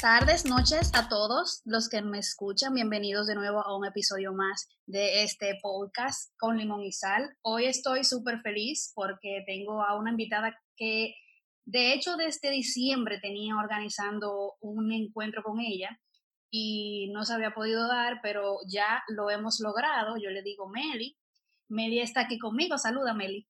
tardes, noches a todos los que me escuchan. Bienvenidos de nuevo a un episodio más de este podcast con Limón y Sal. Hoy estoy súper feliz porque tengo a una invitada que de hecho desde diciembre tenía organizando un encuentro con ella y no se había podido dar, pero ya lo hemos logrado. Yo le digo Meli. Meli está aquí conmigo. Saluda, Meli.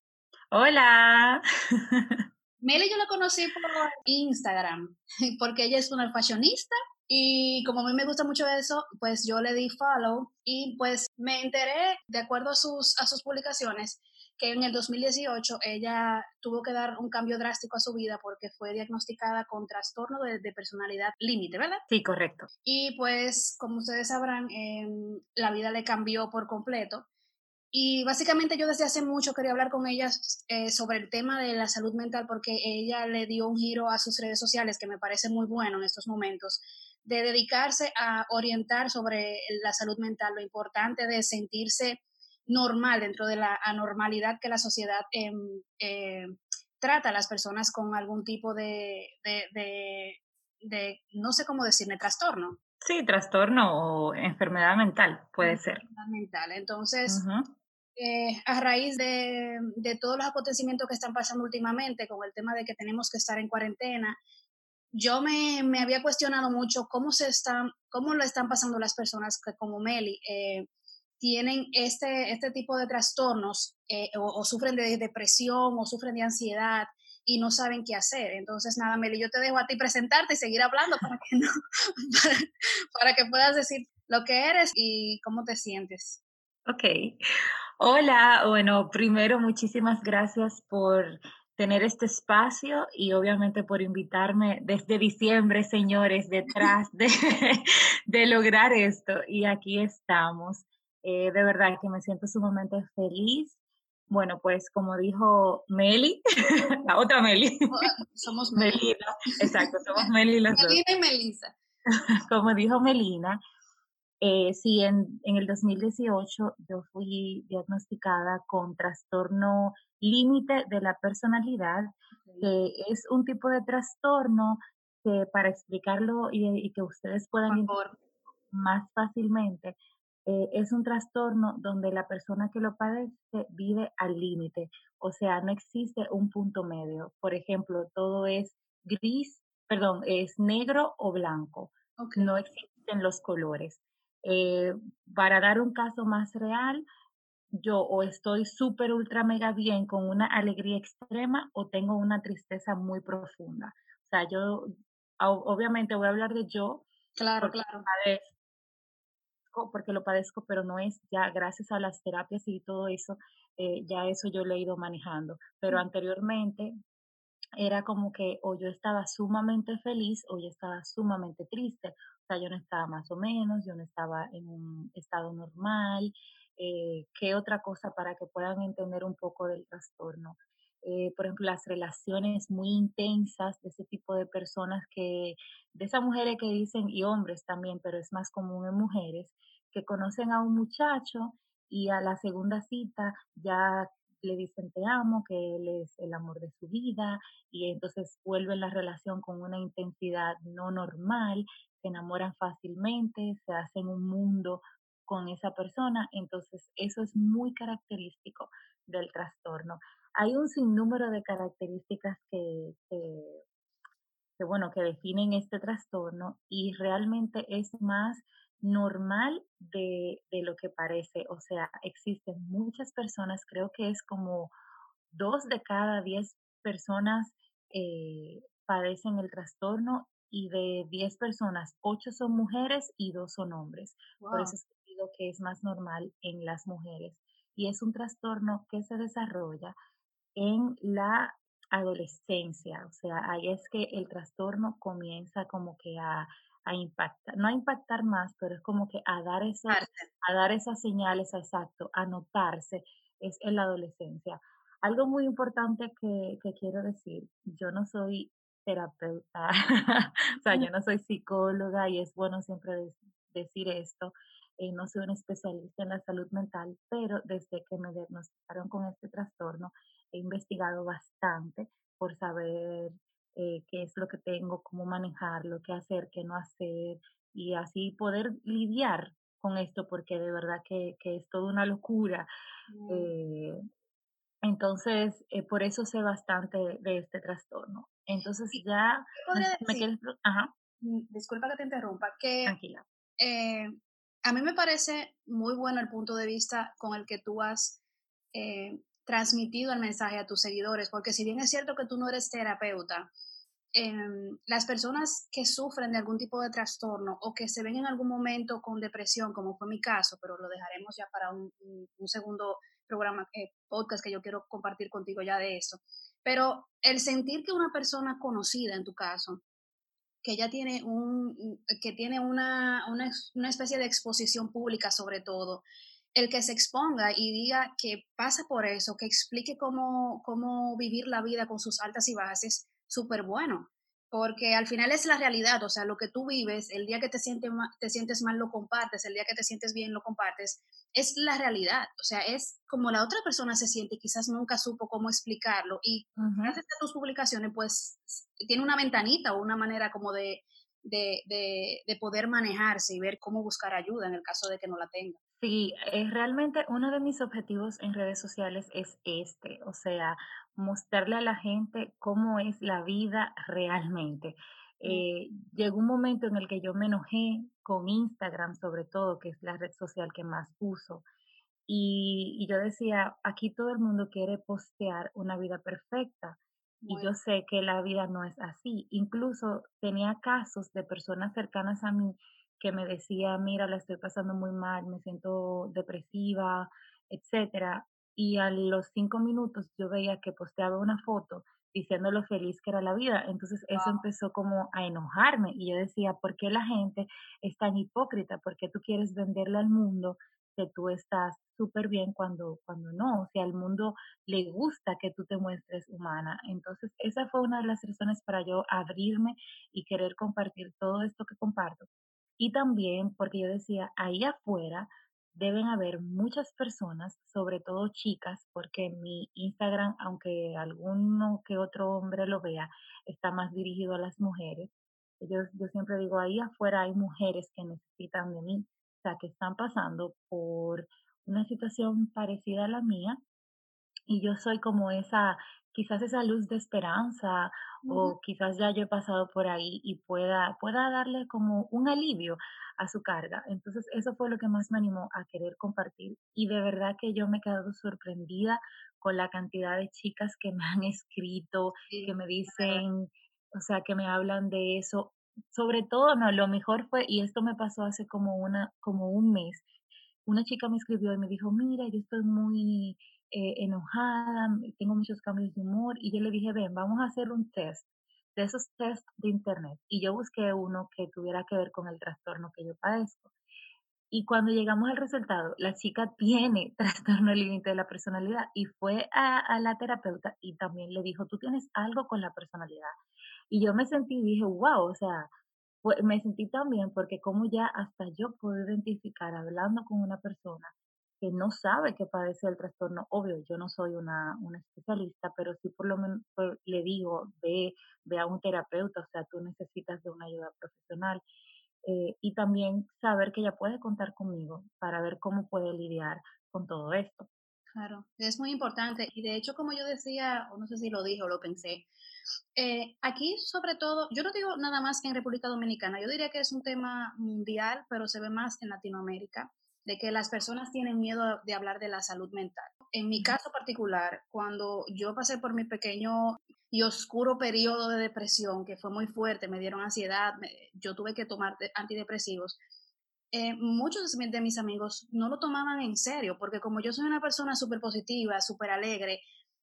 Hola. Meli yo la conocí por Instagram, porque ella es una fashionista y como a mí me gusta mucho eso, pues yo le di follow y pues me enteré, de acuerdo a sus, a sus publicaciones, que en el 2018 ella tuvo que dar un cambio drástico a su vida porque fue diagnosticada con trastorno de, personalidad límite, ¿verdad? Sí, correcto. Y pues, como ustedes sabrán, em, la vida le cambió por completo y básicamente yo desde hace mucho quería hablar con ella eh, sobre el tema de la salud mental porque ella le dio un giro a sus redes sociales que me parece muy bueno en estos momentos, de dedicarse a orientar sobre la salud mental, lo importante de sentirse normal dentro de la anormalidad que la sociedad em, eh, trata a las personas con algún tipo de, de, no sé cómo decirme, trastorno. Sí, trastorno o enfermedad mental, puede ser. Mental. Entonces, eh, a raíz de, todos los acontecimientos que están pasando últimamente con el tema de que tenemos que estar en cuarentena, yo me, había cuestionado mucho cómo, se están, cómo lo están pasando las personas que como Meli eh, tienen este, este tipo de trastornos eh, o, sufren de depresión o sufren de ansiedad y no saben qué hacer. Entonces, nada, Meli, yo te dejo a ti presentarte y seguir hablando para que, no, para que puedas decir lo que eres y cómo te sientes. Ok. Hola, bueno, primero muchísimas gracias por tener este espacio y obviamente por invitarme desde diciembre, señores, detrás de, de lograr esto. Y aquí estamos. Eh, de verdad que me siento sumamente feliz. Bueno, pues como dijo Meli, la otra Meli. Somos Melina. Exacto, somos Meli las Melina y Melissa. Como dijo Melina, eh, sí, en, en, el 2018 yo fui diagnosticada con trastorno límite de la personalidad, que es un tipo de trastorno que para explicarlo y, que ustedes puedan entender más fácilmente, eh, es un trastorno donde la persona que lo padece vive al límite, o sea, no existe un punto medio. Por ejemplo, todo es gris, perdón, es negro o blanco. No existen los colores. Eh, para dar un caso más real, yo o estoy súper, ultra, mega bien con una alegría extrema o tengo una tristeza muy profunda. O sea, yo obviamente voy a hablar de yo. Claro, claro. porque lo padezco, pero no es ya gracias a las terapias y todo eso, eh, ya eso yo lo he ido manejando. Pero anteriormente era como que o yo estaba sumamente feliz o yo estaba sumamente triste sea, yo no estaba más o menos, yo no estaba en un estado normal. Eh, ¿Qué otra cosa para que puedan entender un poco del trastorno? Eh, por ejemplo, las relaciones muy intensas de ese tipo de personas que, de esas mujeres que dicen, y hombres también, pero es más común en mujeres, que conocen a un muchacho y a la segunda cita ya le dicen te amo, que él es el amor de su vida y entonces vuelven la relación con una intensidad no normal se enamoran fácilmente, se hacen un mundo con esa persona, entonces eso es muy característico del trastorno. Hay un sinnúmero de características que, que, bueno, que definen este trastorno y realmente es más normal de, lo que parece. O sea, existen muchas personas, creo que es como dos de cada diez personas eh, padecen el trastorno y de 10 personas, 8 son mujeres y 2 son hombres. Por eso es que digo que es más normal en las mujeres. Y es un trastorno que se desarrolla en la adolescencia. O sea, ahí es que el trastorno comienza como que a, a impactar, no a impactar más, pero es como que a dar, esas, a dar esas señales, exacto, a notarse, es en la adolescencia. Algo muy importante que, que quiero decir, yo no soy terapeuta, o sea, yo no soy psicóloga y es bueno siempre decir esto. Eh, no soy un especialista en la salud mental, pero desde que me diagnosticaron con este trastorno, he investigado bastante por saber eh, qué es lo que tengo, cómo manejarlo, qué hacer, qué no hacer, y así poder lidiar con esto, porque de verdad que, que es toda una locura. Mm. Eh, entonces, por eso sé bastante de este trastorno. Entonces ya ¿qué me, podría me decir? quieres... Ajá, Mm, Disculpa que te interrumpa, que tranquila. eh, a mí me parece muy bueno el punto de vista con el que tú has eh, transmitido el mensaje a tus seguidores, porque si bien es cierto que tú no eres terapeuta, em, las personas que sufren de algún tipo de trastorno o que se ven en algún momento con depresión, como fue mi caso, pero lo dejaremos ya para un segundo programa, eh, podcast que yo quiero compartir contigo ya de eso. Pero el sentir que una persona conocida, en tu caso, que ya tiene un, que tiene una, una, especie de exposición pública sobre todo, el que se exponga y diga que pasa por eso, que explique cómo, cómo vivir la vida con sus altas y bajas, es súper bueno, porque al final es la realidad, o sea, lo que tú vives, el día que te sientes, ma- te sientes mal lo compartes, el día que te sientes bien lo compartes, es la realidad, o sea, es como la otra persona se siente y quizás nunca supo cómo explicarlo y gracias a tus publicaciones, pues tiene una ventanita o una manera como de, de, de, de poder manejarse y ver cómo buscar ayuda en el caso de que no la tenga. Sí, eh, realmente uno de mis objetivos en redes sociales es este, o sea, mostrarle a la gente cómo es la vida realmente. Eh, llegó un momento en el que yo me enojé con Instagram, sobre todo, que es la red social que más uso, y, y yo decía, aquí todo el mundo quiere postear una vida perfecta y yo sé que la vida no es así. Incluso tenía casos de personas cercanas a mí que me decían, mira, la estoy pasando muy mal, me siento depresiva, etcétera. Y a los cinco minutos yo veía que posteaba una foto diciendo lo feliz que era la vida. Entonces eso wow, empezó como a enojarme y yo decía, ¿por qué la gente es tan hipócrita? ¿Por qué tú quieres venderle al mundo que tú estás súper bien cuando, cuando no. O sea, al mundo le gusta que tú te muestres humana. Entonces, esa fue una de las razones para yo abrirme y querer compartir todo esto que comparto. Y también porque yo decía, ahí afuera deben haber muchas personas, sobre todo chicas, porque mi Instagram, aunque alguno que otro hombre lo vea, está más dirigido a las mujeres. Yo, yo siempre digo, ahí afuera hay mujeres que necesitan de mí, o sea, que están pasando por una situación parecida a la mía y yo soy como esa, quizás esa luz de esperanza o quizás ya yo he pasado por ahí y pueda, pueda darle como un alivio a su carga. Entonces eso fue lo que más me animó a querer compartir y de verdad que yo me he quedado sorprendida con la cantidad de chicas que me han escrito, que me dicen, o sea, que me hablan de eso. Sobre todo, no, lo mejor fue, y esto me pasó hace como una, como un mes, una chica me escribió y me dijo, mira, yo estoy muy eh, enojada, tengo muchos cambios de humor, y yo le dije, ven, vamos a hacer un test, de esos test de internet, y yo busqué uno que tuviera que ver con el trastorno que yo padezco. Y cuando llegamos al resultado, la chica tiene trastorno límite de la personalidad y fue a, a la terapeuta y también le dijo, tú tienes algo con la personalidad. Y yo me sentí, dije, wow, o sea, pues, me sentí tan bien porque como ya hasta yo puedo identificar hablando con una persona que no sabe que padece el trastorno, obvio, yo no soy una, una especialista, pero sí por lo menos le digo, ve, ve a un terapeuta, o sea, tú necesitas de una ayuda profesional. eh, y también saber que ella puede contar conmigo para ver cómo puede lidiar con todo esto. Claro, es muy importante. Y de hecho, como yo decía, o no sé si lo dije o lo pensé, eh, aquí sobre todo, yo no digo nada más en República Dominicana, yo diría que es un tema mundial, pero se ve más en Latinoamérica, de que las personas tienen miedo de hablar de la salud mental. En mi caso particular, cuando yo pasé por mi pequeño y oscuro periodo de depresión, que fue muy fuerte, me dieron ansiedad, me- yo tuve que tomar de- antidepresivos, eh, muchos de mi- de mis amigos no lo tomaban en serio, porque como yo soy una persona súper positiva, súper alegre,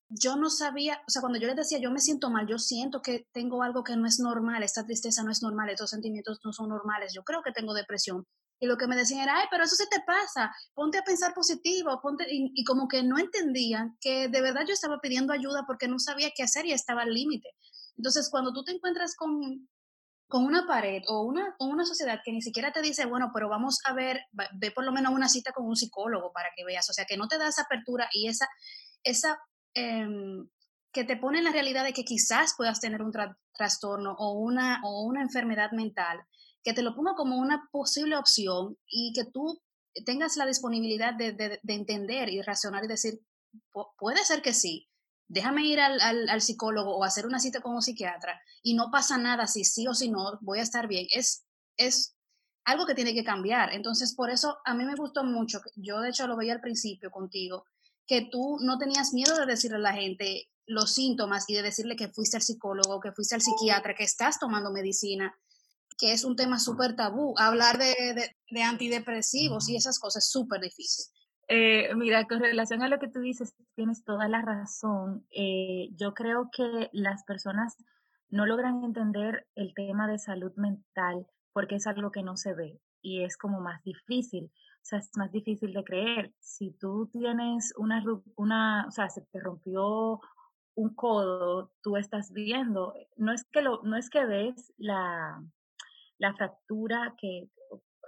yo no sabía, o sea, cuando yo les decía, yo me siento mal, yo siento que tengo algo que no es normal, esta tristeza no es normal, estos sentimientos no son normales, yo creo que tengo depresión. Y lo que me decían era, ay, pero eso se te pasa, ponte a pensar positivo, ponte, y, y como que no entendían que de verdad yo estaba pidiendo ayuda porque no sabía qué hacer y estaba al límite. Entonces, cuando tú te encuentras con, con una pared o una, o una sociedad que ni siquiera te dice, bueno, pero vamos a ver, ve por lo menos una cita con un psicólogo para que veas, o sea, que no te da esa apertura y esa, esa, em, que te pone en la realidad de que quizás puedas tener un trastorno o una, o una enfermedad mental, que te lo ponga como una posible opción y que tú tengas la disponibilidad de, de, entender y razonar y decir, puede ser que sí, déjame ir al, al, psicólogo o hacer una cita con un psiquiatra y no pasa nada si sí o si no, voy a estar bien. Es, es algo que tiene que cambiar. Entonces, por eso a mí me gustó mucho, yo de hecho lo veía al principio contigo, que tú no tenías miedo de decirle a la gente, los síntomas y de decirle que fuiste al psicólogo, que fuiste al psiquiatra, que estás tomando medicina, que es un tema súper tabú. Hablar de, de, antidepresivos y esas cosas es súper difícil. Eh, mira, con relación a lo que tú dices, tienes toda la razón. Eh, yo creo que las personas no logran entender el tema de salud mental porque es algo que no se ve y es como más difícil. O sea, es más difícil de creer. Si tú tienes una, una o sea, se te rompió un codo, tú estás viendo, no es que, lo, no es que ves la, la fractura, que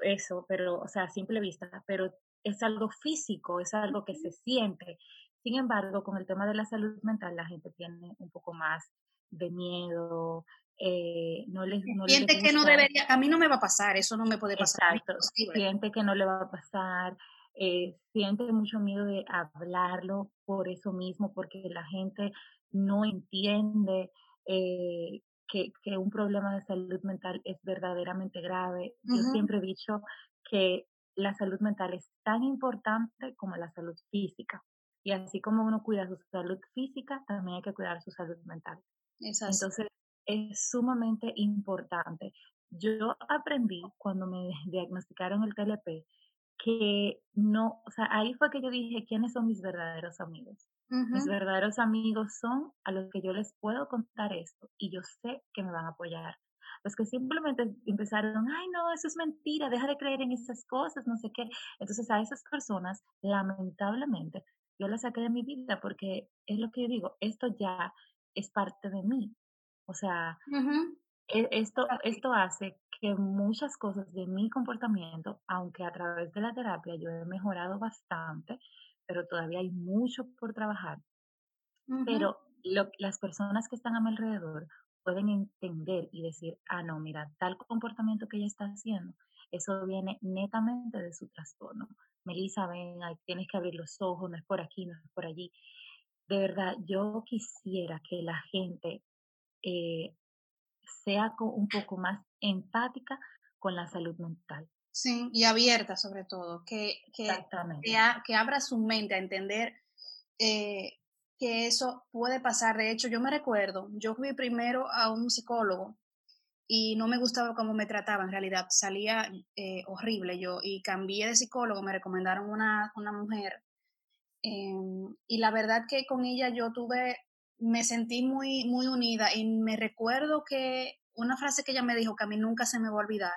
eso, pero, o sea, a simple vista, pero es algo físico, es algo que se siente. Sin embargo, con el tema de la salud mental, la gente tiene un poco más de miedo, eh, no les no siente que no debería, a mí no me va a pasar, eso no me puede pasar. Exacto, siente que no le va a pasar, eh, siente mucho miedo de hablarlo por eso mismo, porque la gente no entiende eh, que, que, un problema de salud mental es verdaderamente grave. Yo siempre he dicho que la salud mental es tan importante como la salud física. Y así como uno cuida su salud física, también hay que cuidar su salud mental. Entonces, es sumamente importante. Yo aprendí cuando me diagnosticaron el TLP que no, o sea, ahí fue que yo dije, ¿quiénes son mis verdaderos amigos? Mis verdaderos amigos son a los que yo les puedo contar esto y yo sé que me van a apoyar. Los que simplemente empezaron, ay, no, eso es mentira, deja de creer en esas cosas, no sé qué. Entonces a esas personas, lamentablemente, yo las saqué de mi vida porque es lo que yo digo, esto ya es parte de mí. O sea, e, esto, esto hace que muchas cosas de mi comportamiento, aunque a través de la terapia yo he mejorado bastante, pero todavía hay mucho por trabajar. Pero las personas que están a mi alrededor pueden entender y decir, ah, no, mira, tal comportamiento que ella está haciendo, eso viene netamente de su trastorno. Melissa, ven, tienes que abrir los ojos, no es por aquí, no es por allí. De verdad, yo quisiera que la gente eh, sea un poco más empática con la salud mental. Sí, y abierta sobre todo, que, que, que, abra su mente a entender eh, que eso puede pasar. De hecho, yo me recuerdo, yo fui primero a un psicólogo y no me gustaba cómo me trataba, en realidad salía eh, horrible yo y cambié de psicólogo, me recomendaron una, una mujer em, y la verdad que con ella yo tuve, me sentí muy, muy unida y me recuerdo que una frase que ella me dijo que a mí nunca se me va a olvidar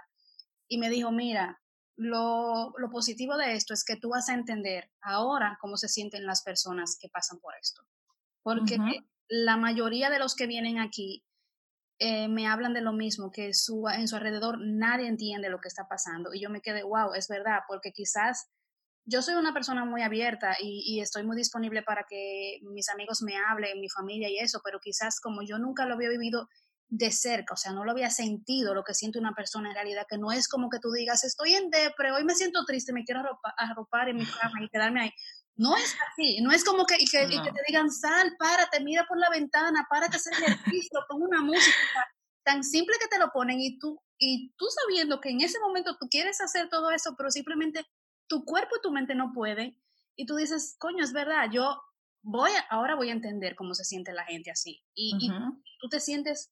y me dijo, mira, lo, positivo de esto es que tú vas a entender ahora cómo se sienten las personas que pasan por esto. Porque la mayoría de los que vienen aquí eh, me hablan de lo mismo, que su, en su alrededor nadie entiende lo que está pasando. Y yo me quedé, wow, es verdad, porque quizás yo soy una persona muy abierta y, y, estoy muy disponible para que mis amigos me hablen, mi familia y eso, pero quizás como yo nunca lo había vivido de cerca, o sea, no lo había sentido lo que siente una persona en realidad, que no es como que tú digas, estoy en depre, hoy me siento triste, me quiero arropar, en mi cama y quedarme ahí. No es así, no es como que, y que, te digan, sal, párate, mira por la ventana, párate, hacer ejercicio, pon una música, tan simple que te lo ponen y tú, y tú sabiendo que en ese momento tú quieres hacer todo eso, pero simplemente tu cuerpo y tu mente no pueden, y tú dices, coño, es verdad, yo voy, ahora voy a entender cómo se siente la gente así, y, y tú te sientes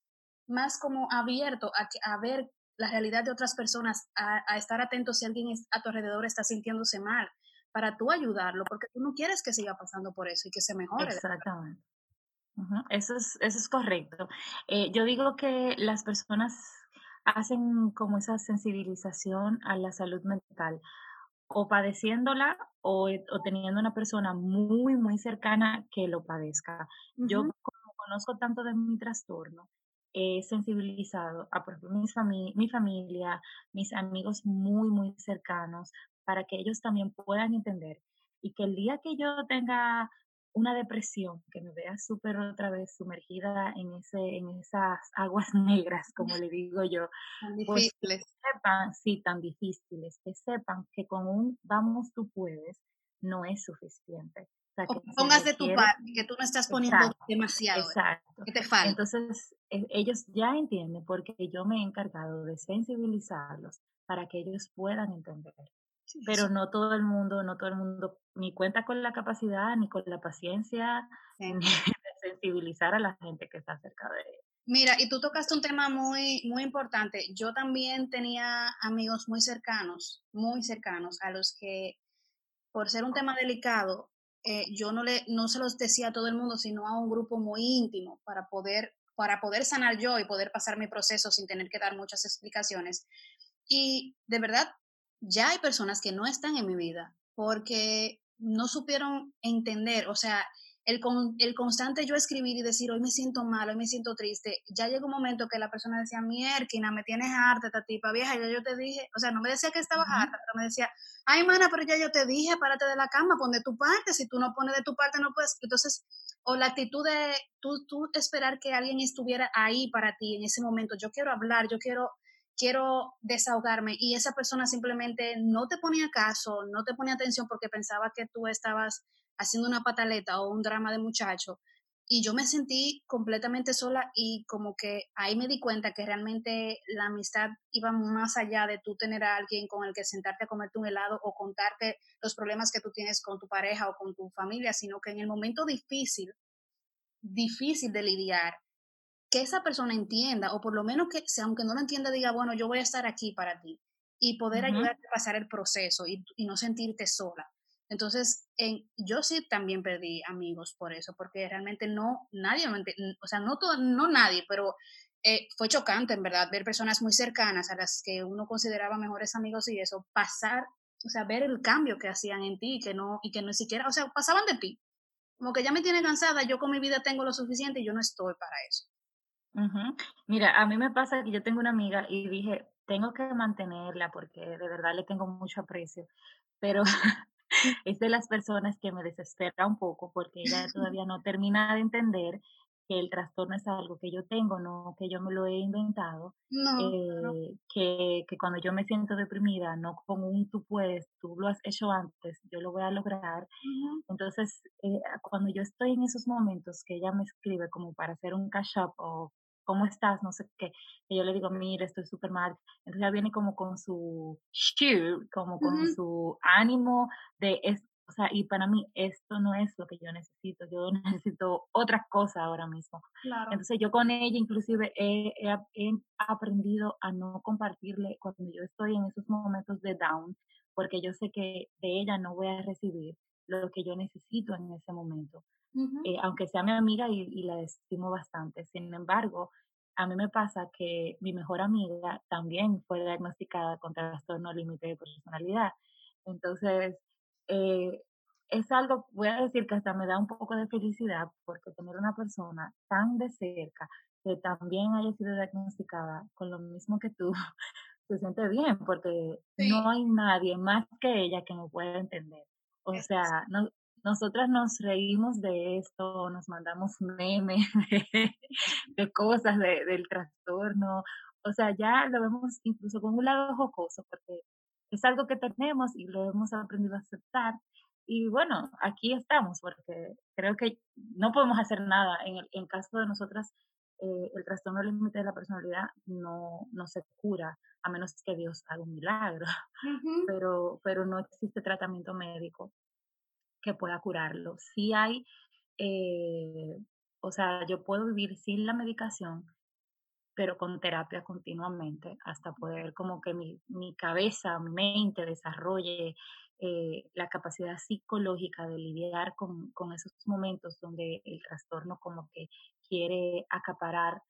más como abierto a, a ver la realidad de otras personas, a, estar atento si alguien a tu alrededor está sintiéndose mal, para tú ayudarlo, porque tú no quieres que siga pasando por eso y que se mejore. Exactamente. Eso, es, eso es correcto. Eh, yo digo que las personas hacen como esa sensibilización a la salud mental, o padeciéndola o, o teniendo una persona muy, muy cercana que lo padezca. Yo como conozco tanto de mi trastorno, he sensibilizado a por mi, mi familia, mis amigos muy, muy cercanos, para que ellos también puedan entender y que el día que yo tenga una depresión, que me vea súper otra vez sumergida en, ese, en esas aguas negras, como le digo yo. Tan pues, difíciles. sepan, sí, tan difíciles, que sepan que con un vamos tú puedes no es suficiente. O, pongas de tu parte, que tú no estás poniendo demasiado. Exacto. Que te falta. Entonces, e, ellos ya entienden porque yo me he encargado de sensibilizarlos para que ellos puedan entender pero no todo el mundo, no todo el mundo ni cuenta con la capacidad, ni con la paciencia, ni de sensibilizar a la gente que está cerca de él. Mira, y tú tocaste un tema muy, muy importante. Yo también tenía amigos muy cercanos, muy cercanos, a los que, por ser un tema delicado, eh, yo no, le, no se los decía a todo el mundo, sino a un grupo muy íntimo para poder, para poder sanar yo y poder pasar mi proceso sin tener que dar muchas explicaciones. Y de verdad, ya hay personas que no están en mi vida porque no supieron entender, o sea, el, el constante yo escribir y decir, hoy me siento mal, hoy me siento triste, ya llegó un momento que la persona decía, mierda, me tienes harta, esta tipa vieja, ya yo te dije, o sea, no me decía que estaba harta, pero me decía, ay, mana, pero ya yo te dije, párate de la cama, pon de tu parte, si tú no pones de tu parte, no puedes, entonces, o la actitud de tú, tú esperar que alguien estuviera ahí para ti en ese momento, yo quiero hablar, yo quiero quiero desahogarme y esa persona simplemente no te ponía caso, no te ponía atención porque pensaba que tú estabas haciendo una pataleta o un drama de muchacho. Y yo me sentí completamente sola y como que ahí me di cuenta que realmente la amistad iba más allá de tú tener a alguien con el que sentarte a comerte un helado o contarte los problemas que tú tienes con tu pareja o con tu familia, sino que en el momento difícil, difícil de lidiar, que esa persona entienda, o por lo menos que, aunque no lo entienda, diga, bueno, yo voy a estar aquí para ti y poder ayudarte a pasar el proceso y, no sentirte sola. Entonces, en, yo sí también perdí amigos por eso, porque realmente no, nadie, o sea, no, todo, no nadie, pero eh, fue chocante, en verdad, ver personas muy cercanas a las que uno consideraba mejores amigos y eso, pasar, o sea, ver el cambio que hacían en ti que no, y que no siquiera, o sea, pasaban de ti. Como que ya me tiene cansada, yo con mi vida tengo lo suficiente y yo no estoy para eso. Mira, a mí me pasa que yo tengo una amiga y dije, tengo que mantenerla porque de verdad le tengo mucho aprecio, pero es de las personas que me desespera un poco porque ella todavía no termina de entender que el trastorno es algo que yo tengo, no que yo me lo he inventado, eh, que, que, cuando yo me siento deprimida, no con un tú puedes, tú lo has hecho antes, yo lo voy a lograr. Entonces, eh, cuando yo estoy en esos momentos que ella me escribe como para hacer un cash up o ¿cómo estás? No sé qué. Y yo le digo, mira, estoy súper mal. Entonces ella viene como con su cheer, como con su ánimo de, es, o sea, y para mí esto no es lo que yo necesito, yo necesito otra cosa ahora mismo. Entonces yo con ella inclusive he, he, aprendido a no compartirle cuando yo estoy en esos momentos de down, porque yo sé que de ella no voy a recibir lo que yo necesito en ese momento. Eh, aunque sea mi amiga y, la estimo bastante. Sin embargo, a mí me pasa que mi mejor amiga también fue diagnosticada con trastorno límite de personalidad. Entonces, eh, es algo, voy a decir que hasta me da un poco de felicidad porque tener una persona tan de cerca que también haya sido diagnosticada con lo mismo que tú, se siente bien porque no hay nadie más que ella que me pueda entender. O sea, no, nosotras nos reímos de esto, nos mandamos memes de, cosas del trastorno, o sea, ya lo vemos incluso con un lado jocoso, porque es algo que tenemos y lo hemos aprendido a aceptar. Y bueno, aquí estamos, porque creo que no podemos hacer nada. En el caso de nosotras, eh, el trastorno límite de la personalidad no, no se cura, a menos que Dios haga un milagro, pero, pero no existe tratamiento médico que pueda curarlo. Sí hay, eh, o sea, yo puedo vivir sin la medicación, pero con terapia continuamente, hasta poder como que mi, mi cabeza, mi mente desarrolle eh, la capacidad psicológica de lidiar con, con, esos momentos donde el trastorno como que quiere acaparar.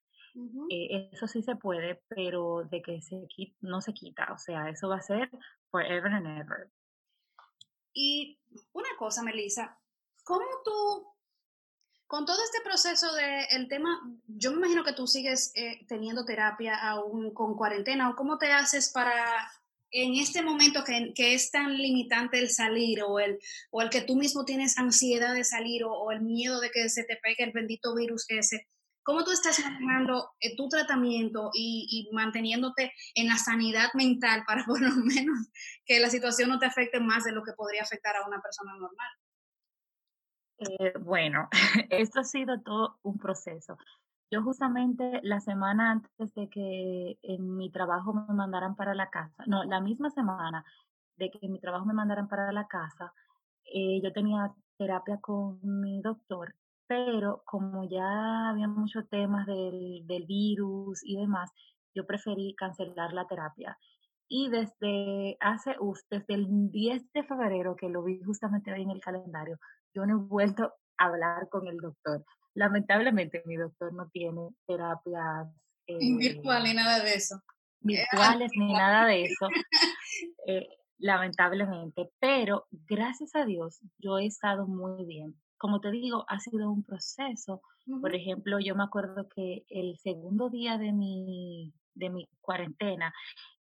Eh, eso sí se puede, pero de que se no se quita, o sea, eso va a ser forever and ever. Y una cosa, Melissa, ¿cómo tú, con todo este proceso del tema, yo me imagino que tú sigues eh, teniendo terapia aún con cuarentena, o cómo te haces para, en este momento que, que, es tan limitante el salir o el, o el que tú mismo tienes ansiedad de salir o, o el miedo de que se te pegue el bendito virus ese, ¿cómo tú estás manejando eh, tu tratamiento y, manteniéndote en la sanidad mental para por lo menos que la situación no te afecte más de lo que podría afectar a una persona normal? Eh, bueno, esto ha sido todo un proceso. Yo justamente la semana antes de que en mi trabajo me mandaran para la casa, no, la misma semana de que en mi trabajo me mandaran para la casa, eh, yo tenía terapia con mi doctor, pero como ya había muchos temas del, del virus y demás, yo preferí cancelar la terapia. Y desde hace, uf, desde el 10 de febrero, que lo vi justamente ahí en el calendario, yo no he vuelto a hablar con el doctor. Lamentablemente mi doctor no tiene terapias eh, virtuales ni nada de eso. Virtuales ni nada de eso. Eh, lamentablemente, pero gracias a Dios yo he estado muy bien. Como te digo, ha sido un proceso. Por ejemplo, yo me acuerdo que el segundo día de mi, de mi cuarentena,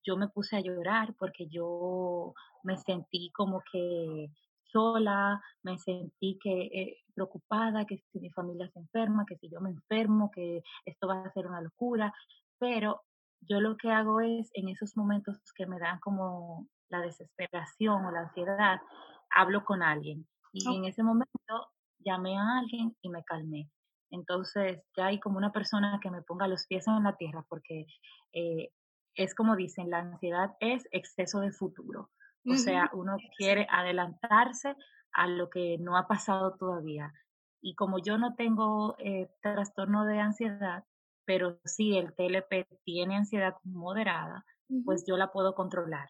yo me puse a llorar porque yo me sentí como que sola, me sentí que eh, preocupada, que si mi familia se enferma, que si yo me enfermo, que esto va a ser una locura, pero yo lo que hago es en esos momentos que me dan como la desesperación o la ansiedad, hablo con alguien. Y en ese momento llamé a alguien y me calmé. Entonces ya hay como una persona que me ponga los pies en la tierra porque eh, es como dicen, la ansiedad es exceso de futuro. O sea, uno quiere adelantarse a lo que no ha pasado todavía. Y como yo no tengo eh, trastorno de ansiedad, pero sí el TLP tiene ansiedad moderada, pues yo la puedo controlar.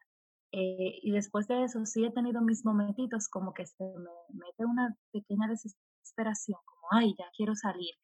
Eh, y después de eso sí he tenido mis momentitos como que se me mete una pequeña desesperación, como, ay, ya quiero salir.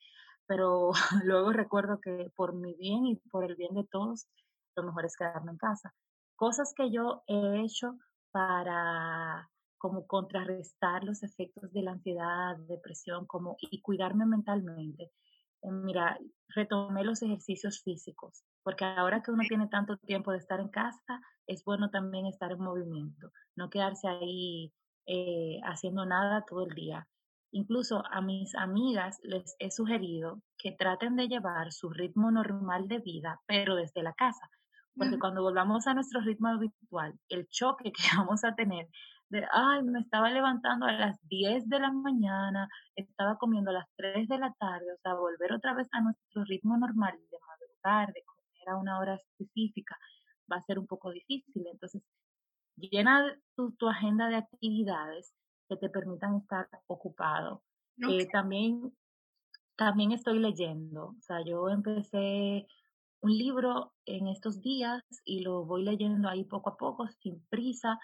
Pero luego recuerdo que por mi bien y por el bien de todos, lo mejor es quedarme en casa. Cosas que yo he hecho para como contrarrestar los efectos de la ansiedad, depresión, como y cuidarme mentalmente. Eh, mira, retomé los ejercicios físicos, porque ahora que uno tiene tanto tiempo de estar en casa, es bueno también estar en movimiento, no quedarse ahí eh, haciendo nada todo el día. Incluso a mis amigas les he sugerido que traten de llevar su ritmo normal de vida, pero desde la casa, porque cuando volvamos a nuestro ritmo habitual, el choque que vamos a tener de, ay, me estaba levantando a las 10 de la mañana, estaba comiendo a las 3 de la tarde, o sea, volver otra vez a nuestro ritmo normal de madrugar, de comer a una hora específica, va a ser un poco difícil. Entonces, llena tu, tu agenda de actividades que te permitan estar ocupado. Eh, también, también estoy leyendo, o sea, yo empecé un libro en estos días y lo voy leyendo ahí poco a poco, sin prisa.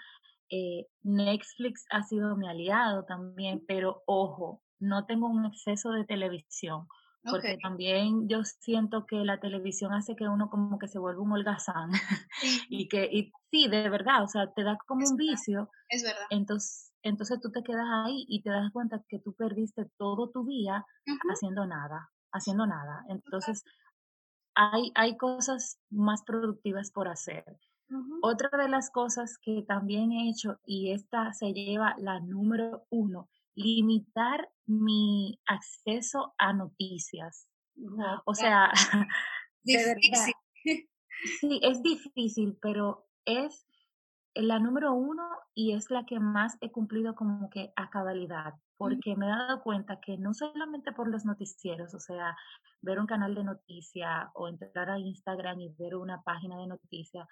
Eh, Netflix ha sido mi aliado también, pero ojo, no tengo un exceso de televisión, porque también yo siento que la televisión hace que uno como que se vuelva un holgazán y que y, sí, de verdad, o sea, te da como un vicio. Es verdad. Entonces, entonces tú te quedas ahí y te das cuenta que tú perdiste todo tu día haciendo nada, haciendo nada. Entonces, hay, hay cosas más productivas por hacer. Otra de las cosas que también he hecho, y esta se lleva la número uno, limitar mi acceso a noticias. o sea, difícil. sí, es difícil, pero es la número uno y es la que más he cumplido como que a cabalidad, porque me he dado cuenta que no solamente por los noticieros, o sea, ver un canal de noticia o entrar a Instagram y ver una página de noticia,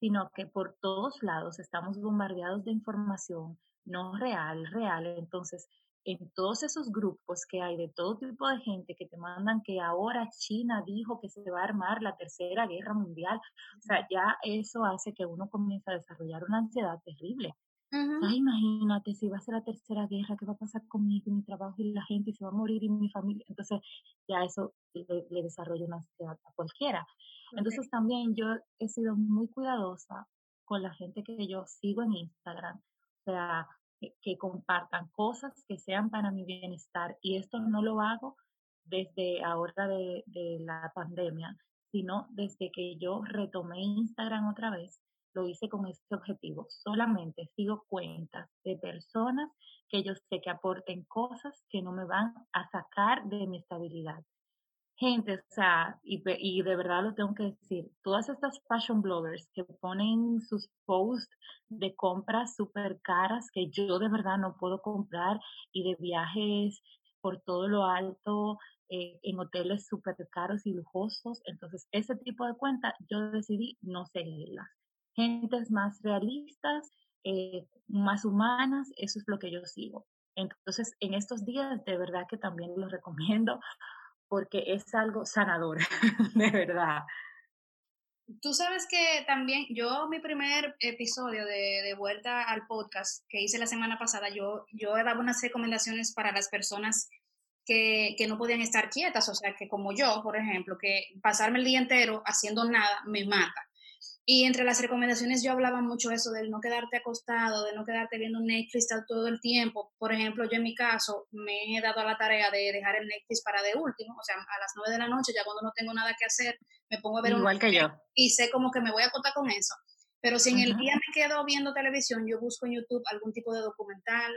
sino que por todos lados estamos bombardeados de información no real, real. Entonces, en todos esos grupos que hay de todo tipo de gente que te mandan que ahora China dijo que se va a armar la tercera guerra mundial, o sea, ya eso hace que uno comience a desarrollar una ansiedad terrible. Ay, imagínate si va a ser la tercera guerra, ¿qué va a pasar conmigo y mi trabajo y la gente? Se va a morir y mi familia. Entonces, ya eso le, desarrolla una ansiedad a cualquiera. Entonces, también yo he sido muy cuidadosa con la gente que yo sigo en Instagram. O sea, que, compartan cosas que sean para mi bienestar. Y esto no lo hago desde ahora de, de la pandemia, sino desde que yo retomé Instagram otra vez lo hice con este objetivo. Solamente sigo cuentas de personas que yo sé que aporten cosas que no me van a sacar de mi estabilidad. Gente, o sea, y, y de verdad lo tengo que decir, todas estas fashion bloggers que ponen sus posts de compras súper caras que yo de verdad no puedo comprar y de viajes por todo lo alto, eh, en hoteles súper caros y lujosos. Entonces, ese tipo de cuenta yo decidí no seguirlas. Gentes más realistas, eh, más humanas, eso es lo que yo sigo. Entonces, en estos días, de verdad que también lo recomiendo porque es algo sanador, de verdad. Tú sabes que también yo mi primer episodio de, de, vuelta al podcast que hice la semana pasada, yo, yo daba unas recomendaciones para las personas que, que, no podían estar quietas, o sea, que como yo, por ejemplo, que pasarme el día entero haciendo nada me mata. Y entre las recomendaciones yo hablaba mucho eso del no quedarte acostado, de no quedarte viendo Netflix todo el tiempo. Por ejemplo, yo en mi caso me he dado a la tarea de dejar el Netflix para de último, o sea, a las nueve de la noche, ya cuando no tengo nada que hacer, me pongo a ver Igual que yo. y sé como que me voy a acostar con eso. Pero si en el día me quedo viendo televisión, yo busco en YouTube algún tipo de documental,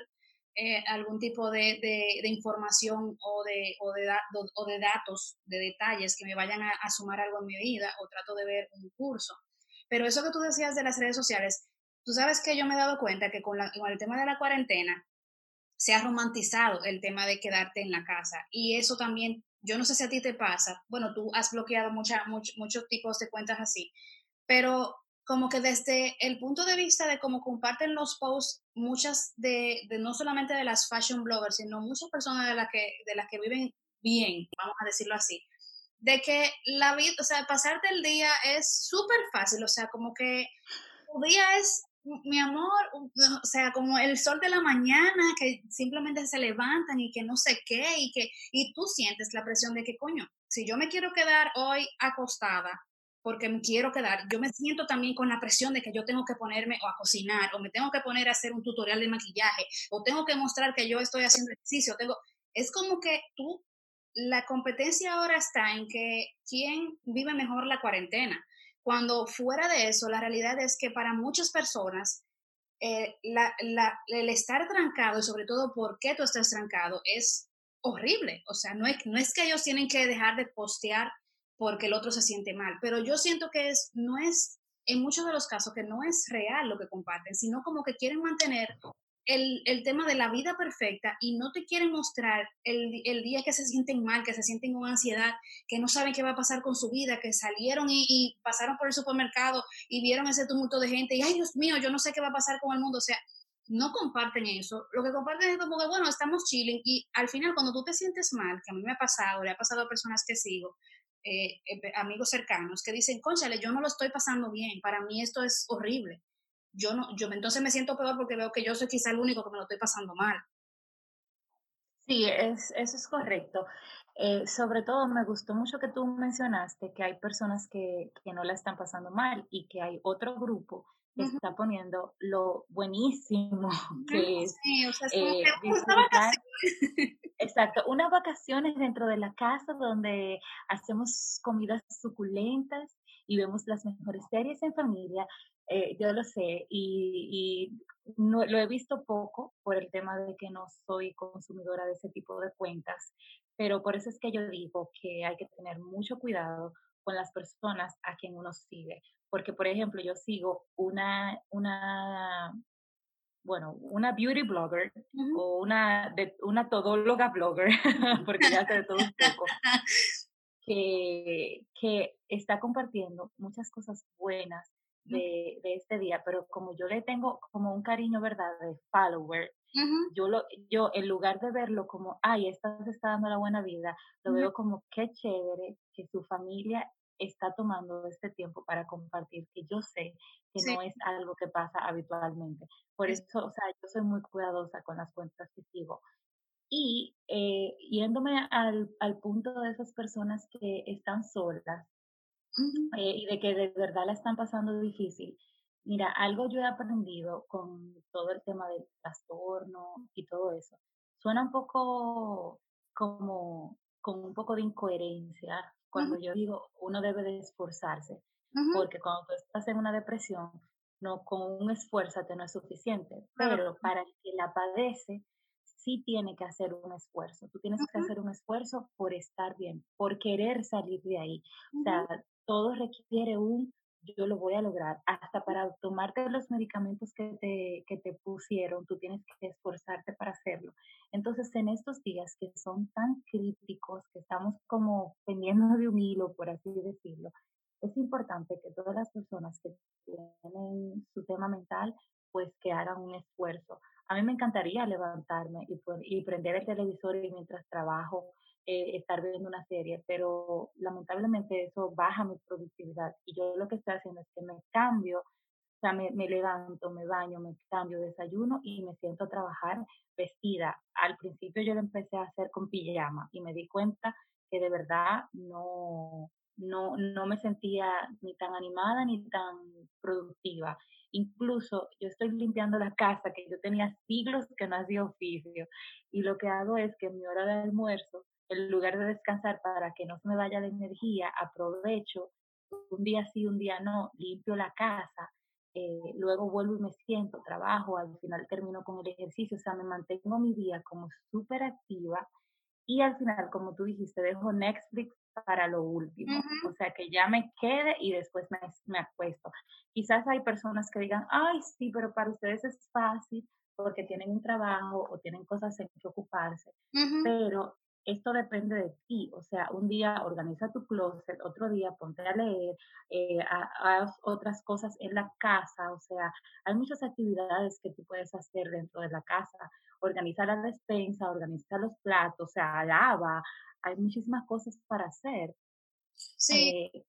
eh, algún tipo de, de, información o de, o, de o de datos, de detalles que me vayan a, sumar algo en mi vida o trato de ver un curso. Pero eso que tú decías de las redes sociales, tú sabes que yo me he dado cuenta que con, el tema de la cuarentena se ha romantizado el tema de quedarte en la casa. Y eso también, yo no sé si a ti te pasa, bueno, tú has bloqueado mucha, muchos tipos de cuentas así, pero como que desde el punto de vista de cómo comparten los posts muchas de, de, no solamente de las fashion bloggers, sino muchas personas de las que, de las que viven bien, vamos a decirlo así, de que la vida, o sea, pasarte el día es súper fácil, o sea, como que tu día es, mi amor, o sea, como el sol de la mañana, que simplemente se levantan y que no sé qué, y que, y tú sientes la presión de que, coño, si yo me quiero quedar hoy acostada, porque me quiero quedar. Yo me siento también con la presión de que yo tengo que ponerme o a cocinar, o me tengo que poner a hacer un tutorial de maquillaje, o tengo que mostrar que yo estoy haciendo ejercicio. Tengo, es como que tú, la competencia ahora está en que quién vive mejor la cuarentena. Cuando fuera de eso, la realidad es que para muchas personas, eh, el estar trancado y sobre todo por qué tú estás trancado es horrible. O sea, no es, no es que ellos tienen que dejar de postear porque el otro se siente mal. Pero yo siento que es, no es, en muchos de los casos, que no es real lo que comparten, sino como que quieren mantener el, el tema de la vida perfecta y no te quieren mostrar el, el, día que se sienten mal, que se sienten con ansiedad, que no saben qué va a pasar con su vida, que salieron y, pasaron por el supermercado y vieron ese tumulto de gente y, ay Dios mío, yo no sé qué va a pasar con el mundo. O sea, no comparten eso. Lo que comparten es como que, bueno, estamos chilling y al final cuando tú te sientes mal, que a mí me ha pasado, le ha pasado a personas que sigo, eh, eh, amigos cercanos que dicen, conchale, yo no lo estoy pasando bien, para mí esto es horrible. Yo no, yo entonces me siento peor porque veo que yo soy quizá el único que me lo estoy pasando mal. Sí, es, eso es correcto. Eh, sobre todo me gustó mucho que tú mencionaste que hay personas que, que no la están pasando mal y que hay otro grupo que está poniendo lo buenísimo que es, sí, o sea, Exacto, unas vacaciones dentro de la casa donde hacemos comidas suculentas y vemos las mejores series en familia. Eh, yo lo sé y, no, lo he visto poco por el tema de que no soy consumidora de ese tipo de cuentas, pero por eso es que yo digo que hay que tener mucho cuidado con las personas a quien uno sigue. Porque, por ejemplo, yo sigo una, una bueno, una beauty blogger o una, de, una todóloga blogger, porque ya hace de todo un poco, que, que está compartiendo muchas cosas buenas de, de, este día, pero como yo le tengo como un cariño, ¿verdad?, de follower, yo, lo, yo en lugar de verlo como, ay, esta se está dando la buena vida, lo veo como, qué chévere que su familia está tomando este tiempo para compartir, que yo sé que no es algo que pasa habitualmente. Por eso, o sea, yo soy muy cuidadosa con las cuentas que sigo. Y eh, yéndome al, al, punto de esas personas que están solas eh, y de que de verdad la están pasando difícil, mira, algo yo he aprendido con todo el tema del trastorno y todo eso. Suena un poco como con un poco de incoherencia cuando yo digo uno debe de esforzarse, porque cuando tú estás en una depresión, no con un esfuerzo no es suficiente, pero para el que la padece, sí tiene que hacer un esfuerzo. Tú tienes que hacer un esfuerzo por estar bien, por querer salir de ahí. O sea, todo requiere un yo lo voy a lograr. Hasta para tomarte los medicamentos que te, que te pusieron, tú tienes que esforzarte para hacerlo. Entonces, en estos días que son tan críticos, que estamos como pendiendo de un hilo, por así decirlo, es importante que todas las personas que tienen su tema mental, pues que hagan un esfuerzo. A mí me encantaría levantarme y, y prender el televisor y mientras trabajo eh, estar viendo una serie, pero lamentablemente eso baja mi productividad y yo lo que estoy haciendo es que me cambio, o sea, me, me levanto, me baño, me cambio, desayuno y me siento a trabajar vestida. Al principio yo lo empecé a hacer con pijama y me di cuenta que de verdad no, no, no me sentía ni tan animada ni tan productiva. Incluso yo estoy limpiando la casa que yo tenía siglos que no hacía oficio y lo que hago es que en mi hora de almuerzo en lugar de descansar para que no se me vaya la energía, aprovecho un día sí, un día no, limpio la casa, eh, luego vuelvo y me siento, trabajo, al final termino con el ejercicio, o sea, me mantengo mi día como súper activa y al final, como tú dijiste, dejo Netflix para lo último, o sea, que ya me quede y después me, me acuesto. Quizás hay personas que digan, ay, sí, pero para ustedes es fácil porque tienen un trabajo o tienen cosas en que ocuparse, pero esto depende de ti, o sea, un día organiza tu closet, otro día ponte a leer, eh, haz otras cosas en la casa, o sea, hay muchas actividades que tú puedes hacer dentro de la casa, organiza la despensa, organiza los platos, o sea, lava, hay muchísimas cosas para hacer. Sí. Eh,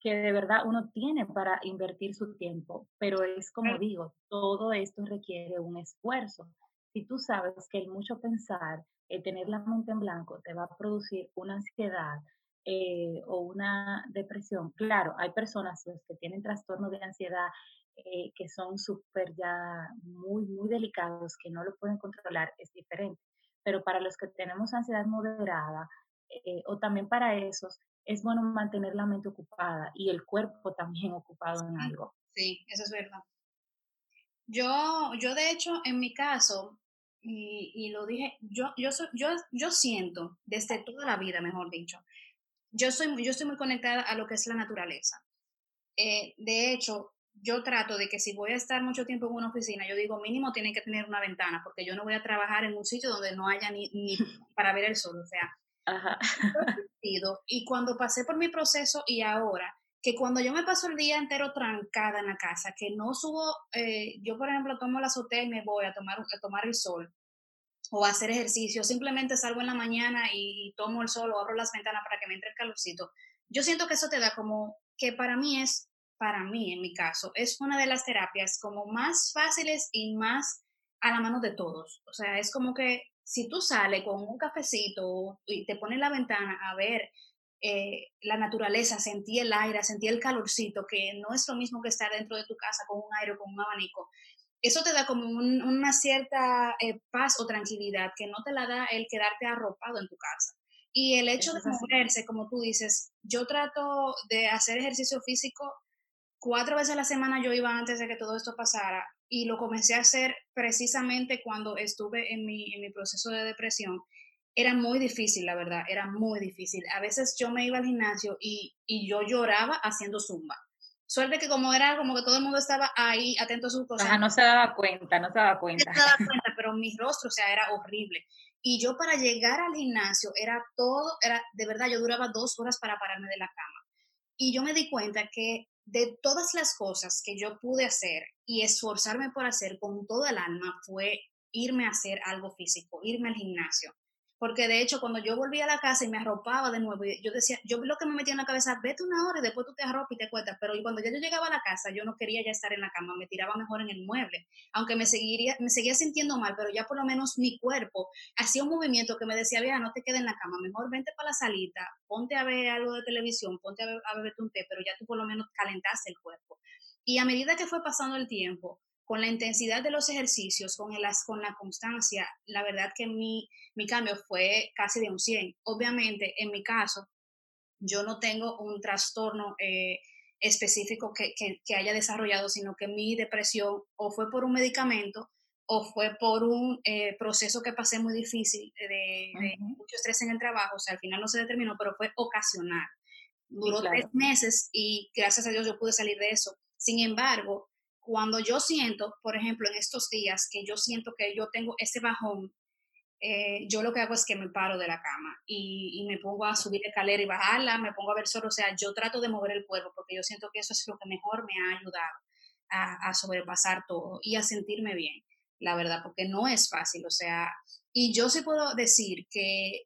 que de verdad uno tiene para invertir su tiempo, pero es como digo, todo esto requiere un esfuerzo. Si tú sabes que el mucho pensar el tener la mente en blanco te va a producir una ansiedad eh, o una depresión. Claro, hay personas que tienen trastorno de ansiedad eh, que son súper ya muy, muy delicados, que no lo pueden controlar, es diferente. Pero para los que tenemos ansiedad moderada eh, o también para esos, es bueno mantener la mente ocupada y el cuerpo también ocupado en algo. Sí, eso es verdad. Yo, yo de hecho, en mi caso, y, lo dije, yo, yo, yo, yo siento desde toda la vida, mejor dicho, yo, soy, yo estoy muy conectada a lo que es la naturaleza. Eh, de hecho, yo trato de que si voy a estar mucho tiempo en una oficina, yo digo, mínimo tiene que tener una ventana, porque yo no voy a trabajar en un sitio donde no haya ni, ni para ver el sol, o sea. Ajá. Y cuando pasé por mi proceso y ahora, que cuando yo me paso el día entero trancada en la casa, que no subo, eh, yo por ejemplo tomo la azotea y me voy a tomar, a tomar el sol o a hacer ejercicio, simplemente salgo en la mañana y, tomo el sol o abro las ventanas para que me entre el calorcito. Yo siento que eso te da como que para mí es, para mí en mi caso, es una de las terapias como más fáciles y más a la mano de todos. O sea, es como que si tú sales con un cafecito y te pones la ventana a ver eh, la naturaleza, sentí el aire, sentí el calorcito, que no es lo mismo que estar dentro de tu casa con un aire o con un abanico. Eso te da como una cierta eh, paz o tranquilidad que no te la da el quedarte arropado en tu casa. Y el hecho de moverse, como tú dices, yo trato de hacer ejercicio físico cuatro veces a la semana, yo iba antes de que todo esto pasara y lo comencé a hacer precisamente cuando estuve en mi, en mi proceso de depresión era muy difícil, la verdad, era muy difícil. A veces yo me iba al gimnasio y, yo lloraba haciendo zumba. Suerte que como era como que todo el mundo estaba ahí atento a sus cosas. no se daba cuenta, no se daba cuenta. No se daba cuenta, pero mi rostro, o sea, era horrible. Y yo para llegar al gimnasio era todo, era de verdad, yo duraba dos horas para pararme de la cama. Y yo me di cuenta que de todas las cosas que yo pude hacer y esforzarme por hacer con todo el alma fue irme a hacer algo físico, irme al gimnasio porque de hecho cuando yo volví a la casa y me arropaba de nuevo, yo decía, yo lo que me metía en la cabeza, vete una hora y después tú te arropas y te cuentas, pero cuando ya yo llegaba a la casa yo no quería ya estar en la cama, me tiraba mejor en el mueble, aunque me, seguiría, me seguía sintiendo mal, pero ya por lo menos mi cuerpo hacía un movimiento que me decía, vea, no te quedes en la cama, mejor vente para la salita, ponte a ver algo de televisión, ponte a, ver, a beberte un té, pero ya tú por lo menos calentaste el cuerpo. Y a medida que fue pasando el tiempo, con la intensidad de los ejercicios, con, el, con la constancia, la verdad que mi, mi cambio fue casi de un 100. Obviamente, en mi caso, yo no tengo un trastorno eh, específico que, haya desarrollado, sino que mi depresión o fue por un medicamento o fue por un eh, proceso que pasé muy difícil de, mucho estrés en el trabajo, o sea, al final no se determinó, pero fue ocasional. Duró tres meses y gracias a Dios yo pude salir de eso. Sin embargo, cuando yo siento, por ejemplo, en estos días que yo siento que yo tengo ese bajón, eh, yo lo que hago es que me paro de la cama y, me pongo a subir escalera y bajarla, me pongo a ver solo, o sea, yo trato de mover el cuerpo porque yo siento que eso es lo que mejor me ha ayudado a, sobrepasar todo y a sentirme bien, la verdad, porque no es fácil, o sea, y yo sí puedo decir que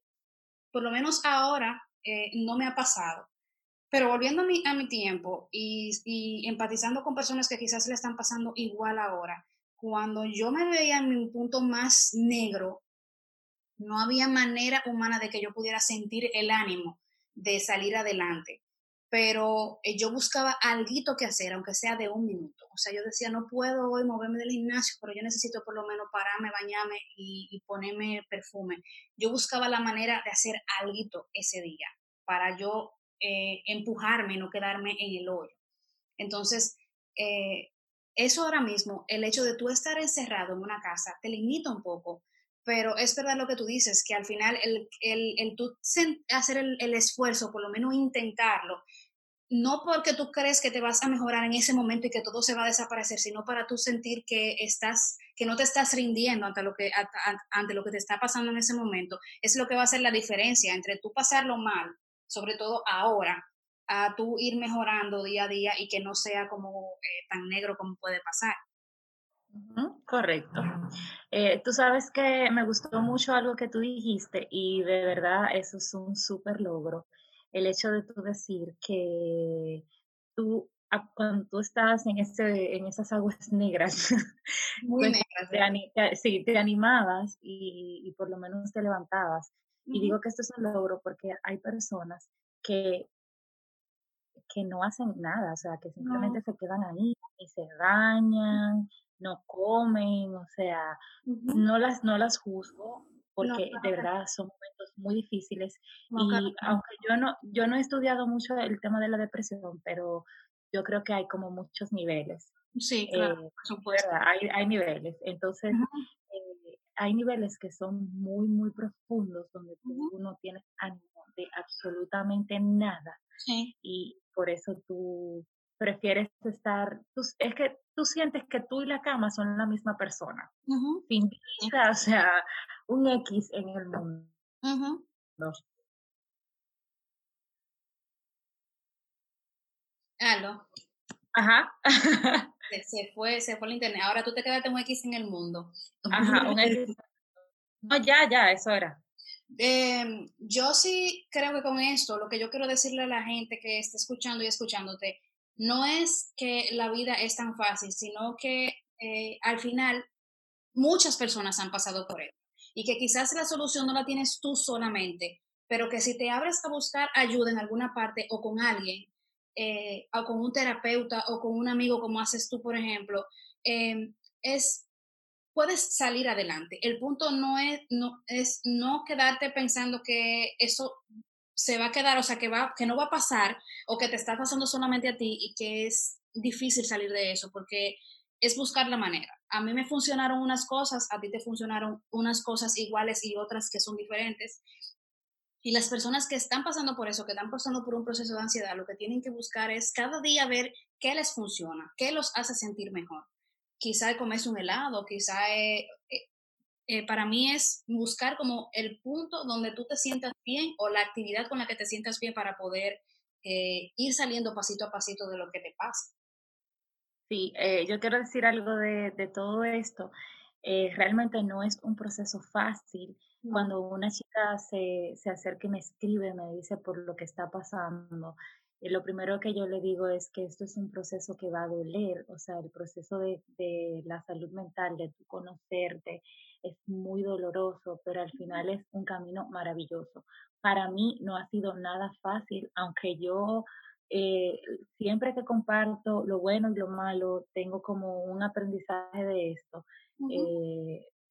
por lo menos ahora eh, no me ha pasado, pero volviendo a mi, a mi tiempo y, y, empatizando con personas que quizás le están pasando igual ahora, cuando yo me veía en mi punto más negro, no había manera humana de que yo pudiera sentir el ánimo de salir adelante. Pero eh, yo buscaba algo que hacer, aunque sea de un minuto. O sea, yo decía, no puedo hoy moverme del gimnasio, pero yo necesito por lo menos pararme, bañarme y, ponerme perfume. Yo buscaba la manera de hacer algo ese día para yo eh, empujarme no quedarme en el hoyo. Entonces, eh, eso ahora mismo, el hecho de tú estar encerrado en una casa, te limita un poco, pero es verdad lo que tú dices, que al final el, el, el tú hacer el, el, esfuerzo, por lo menos intentarlo, no porque tú crees que te vas a mejorar en ese momento y que todo se va a desaparecer, sino para tú sentir que estás, que no te estás rindiendo ante lo que, ante lo que te está pasando en ese momento, es lo que va a hacer la diferencia entre tú pasarlo mal sobre todo ahora, a tú ir mejorando día a día y que no sea como eh, tan negro como puede pasar. correcto. Eh, tú sabes que me gustó mucho algo que tú dijiste y de verdad eso es un súper logro. El hecho de tú decir que tú, cuando tú estás en, ese, en esas aguas negras, Muy pues, negras, te, sí, te animabas y, y, por lo menos te levantabas. Y digo que esto es un logro porque hay personas que, que no hacen nada, o sea, que simplemente se quedan ahí y se dañan, no comen, o sea, no las, no las juzgo porque de verdad son momentos muy difíciles y aunque yo no yo no he estudiado mucho el tema de la depresión, pero yo creo que hay como muchos niveles. Sí, claro, eh, por supuesto. Hay, hay niveles. Entonces, hay niveles que son muy, muy profundos donde tú no tienes ánimo de absolutamente nada. Y por eso tú prefieres estar, es que tú sientes que tú y la cama son la misma persona. Sin vida, o sea, un X en el mundo. Aló. Ajá. se, fue, se fue el internet. Ahora tú te quedaste un X en el mundo. Ajá, un X. No, ya, ya, eso era. Em, yo sí creo que con esto, lo que yo quiero decirle a la gente que esté escuchando y escuchándote, no es que la vida es tan fácil, sino que eh, al final muchas personas han pasado por él y que quizás la solución no la tienes tú solamente, pero que si te abres a buscar ayuda en alguna parte o con alguien, eh, o con un terapeuta o con un amigo como haces tú, por ejemplo, em, es puedes salir adelante. El punto no es no, es no quedarte pensando que eso se va a quedar, o sea, que, va, que no va a pasar o que te está pasando solamente a ti y que es difícil salir de eso, porque es buscar la manera. A mí me funcionaron unas cosas, a ti te funcionaron unas cosas iguales y otras que son diferentes. Y las personas que están pasando por eso, que están pasando por un proceso de ansiedad, lo que tienen que buscar es cada día ver qué les funciona, qué los hace sentir mejor. Quizá comerse un helado, quizá eh, eh, eh, para mí es buscar como el punto donde tú te sientas bien o la actividad con la que te sientas bien para poder ir saliendo pasito a pasito de lo que te pasa. Sí, yo quiero decir algo de todo esto. Realmente no es un proceso fácil cuando una chica se, se acerca y me escribe, me dice por lo que está pasando, y lo primero que yo le digo es que esto es un proceso que va a doler, o sea, el proceso de, de la salud mental, de tu conocerte, es muy doloroso, pero al final es un camino maravilloso. Para mí no ha sido nada fácil, aunque yo eh, siempre que comparto lo bueno y lo malo, tengo como un aprendizaje de esto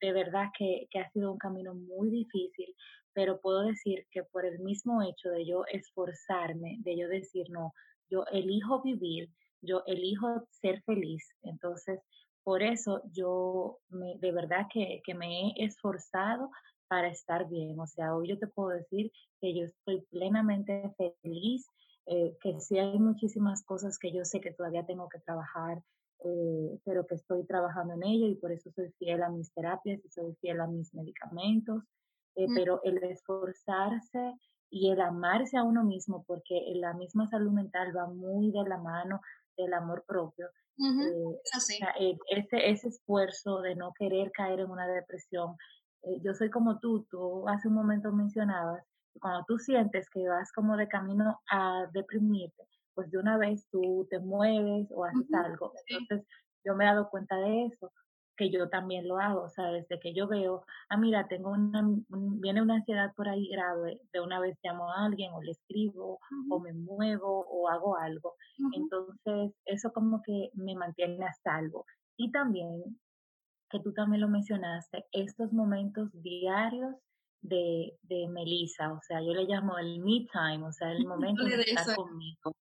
de verdad que, ha sido un camino muy difícil, pero puedo decir que por el mismo hecho de yo esforzarme, de yo decir, no, yo elijo vivir, yo elijo ser feliz. Entonces, por eso yo me, de verdad que, que me he esforzado para estar bien. O sea, hoy yo te puedo decir que yo estoy plenamente feliz, eh, que sí hay muchísimas cosas que yo sé que todavía tengo que trabajar, eh, pero que estoy trabajando en ello y por eso soy fiel a mis terapias y soy fiel a mis medicamentos. Eh, Mm, pero el esforzarse y el amarse a uno mismo, porque la misma salud mental va muy de la mano del amor propio. eh, o así. sea, eh, ese, ese esfuerzo de no querer caer en una depresión, eh, yo soy como tú, tú hace un momento mencionabas, cuando tú sientes que vas como de camino a deprimirte, pues de una vez tú te mueves o haces Ujú, algo. Sí. Entonces, yo me he dado cuenta de eso, que yo también lo hago, o sea, desde que yo veo, ah, mira, tengo una, un- viene una ansiedad por ahí grave, de una vez llamo a alguien o le escribo o Ujú, me muevo o hago algo. ujú. Entonces, eso como que me mantiene a salvo. Y también que tú también lo mencionaste, estos momentos diarios de, de Melissa, o sea, yo le llamo el me time, o sea, el momento de estar conmigo,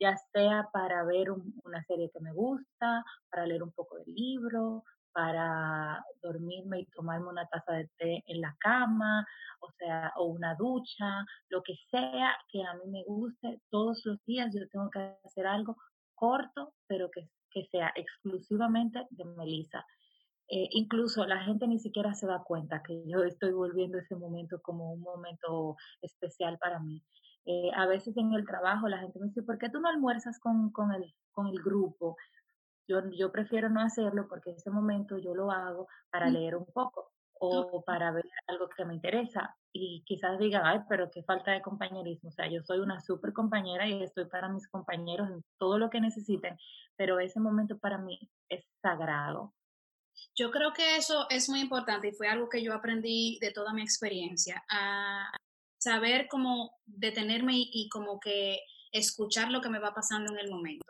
ya sea para ver un- una serie que me gusta, para leer un poco de libro, para dormirme y tomarme una taza de té en la cama, o sea, o una ducha, lo que sea que a mí me guste, todos los días yo tengo que hacer algo corto, pero que, que sea exclusivamente de Melissa. Eh, incluso la gente ni siquiera se da cuenta que yo estoy volviendo ese momento como un momento especial para mí. Eh, a veces en el trabajo la gente me dice, ¿por qué tú no almuerzas con, con el, con el grupo? Yo, yo prefiero no hacerlo porque ese momento yo lo hago para mm, leer un poco o para ver algo que me interesa. Y quizás digan, ay, pero qué falta de compañerismo. O sea, yo soy una súper compañera y estoy para mis compañeros en todo lo que necesiten, pero ese momento para mí es sagrado. Yo creo que eso es muy importante y fue algo que yo aprendí de toda mi experiencia, a saber cómo detenerme y, y como que escuchar lo que me va pasando en el momento.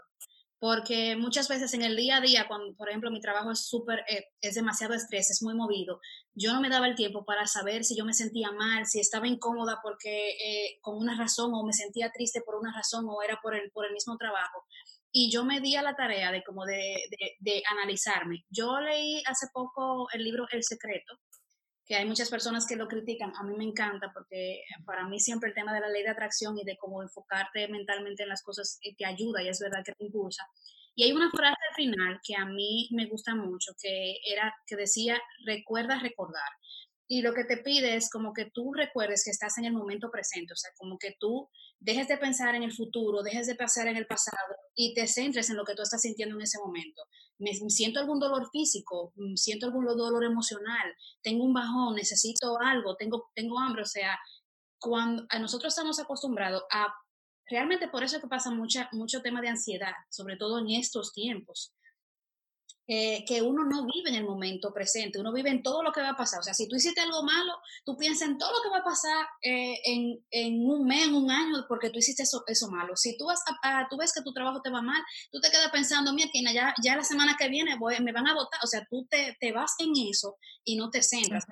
Porque muchas veces en el día a día, cuando, por ejemplo, mi trabajo es súper, eh, es demasiado estrés, es muy movido, yo no me daba el tiempo para saber si yo me sentía mal, si estaba incómoda porque eh, con una razón o me sentía triste por una razón o era por el, por el mismo trabajo. Y yo me di a la tarea de como de, de, de analizarme. Yo leí hace poco el libro El Secreto, que hay muchas personas que lo critican, a mí me encanta porque para mí siempre el tema de la ley de atracción y de cómo enfocarte mentalmente en las cosas eh, te ayuda y es verdad que te impulsa. Y hay una frase al final que a mí me gusta mucho, que era que decía, recuerda recordar. Y lo que te pide es como que tú recuerdes que estás en el momento presente, o sea, como que tú dejes de pensar en el futuro, dejes de pensar en el pasado y te centres en lo que tú estás sintiendo en ese momento. Me, siento algún dolor físico, mm, siento algún dolor emocional, tengo un bajón, necesito algo, tengo, tengo hambre, o sea, cuando nosotros estamos acostumbrados a, realmente por eso es que pasa mucha, mucho tema de ansiedad, sobre todo en estos tiempos, eh, que uno no vive en el momento presente, uno vive en todo lo que va a pasar. O sea, si tú hiciste algo malo, tú piensas en todo lo que va a pasar eh, en, en, un mes, en un año, porque tú hiciste eso, eso malo. Si tú, vas a, a, tú ves que tu trabajo te va mal, tú te quedas pensando, mira, ya, ya la semana que viene voy, me van a votar. O sea, tú te, te vas en eso y no te centras.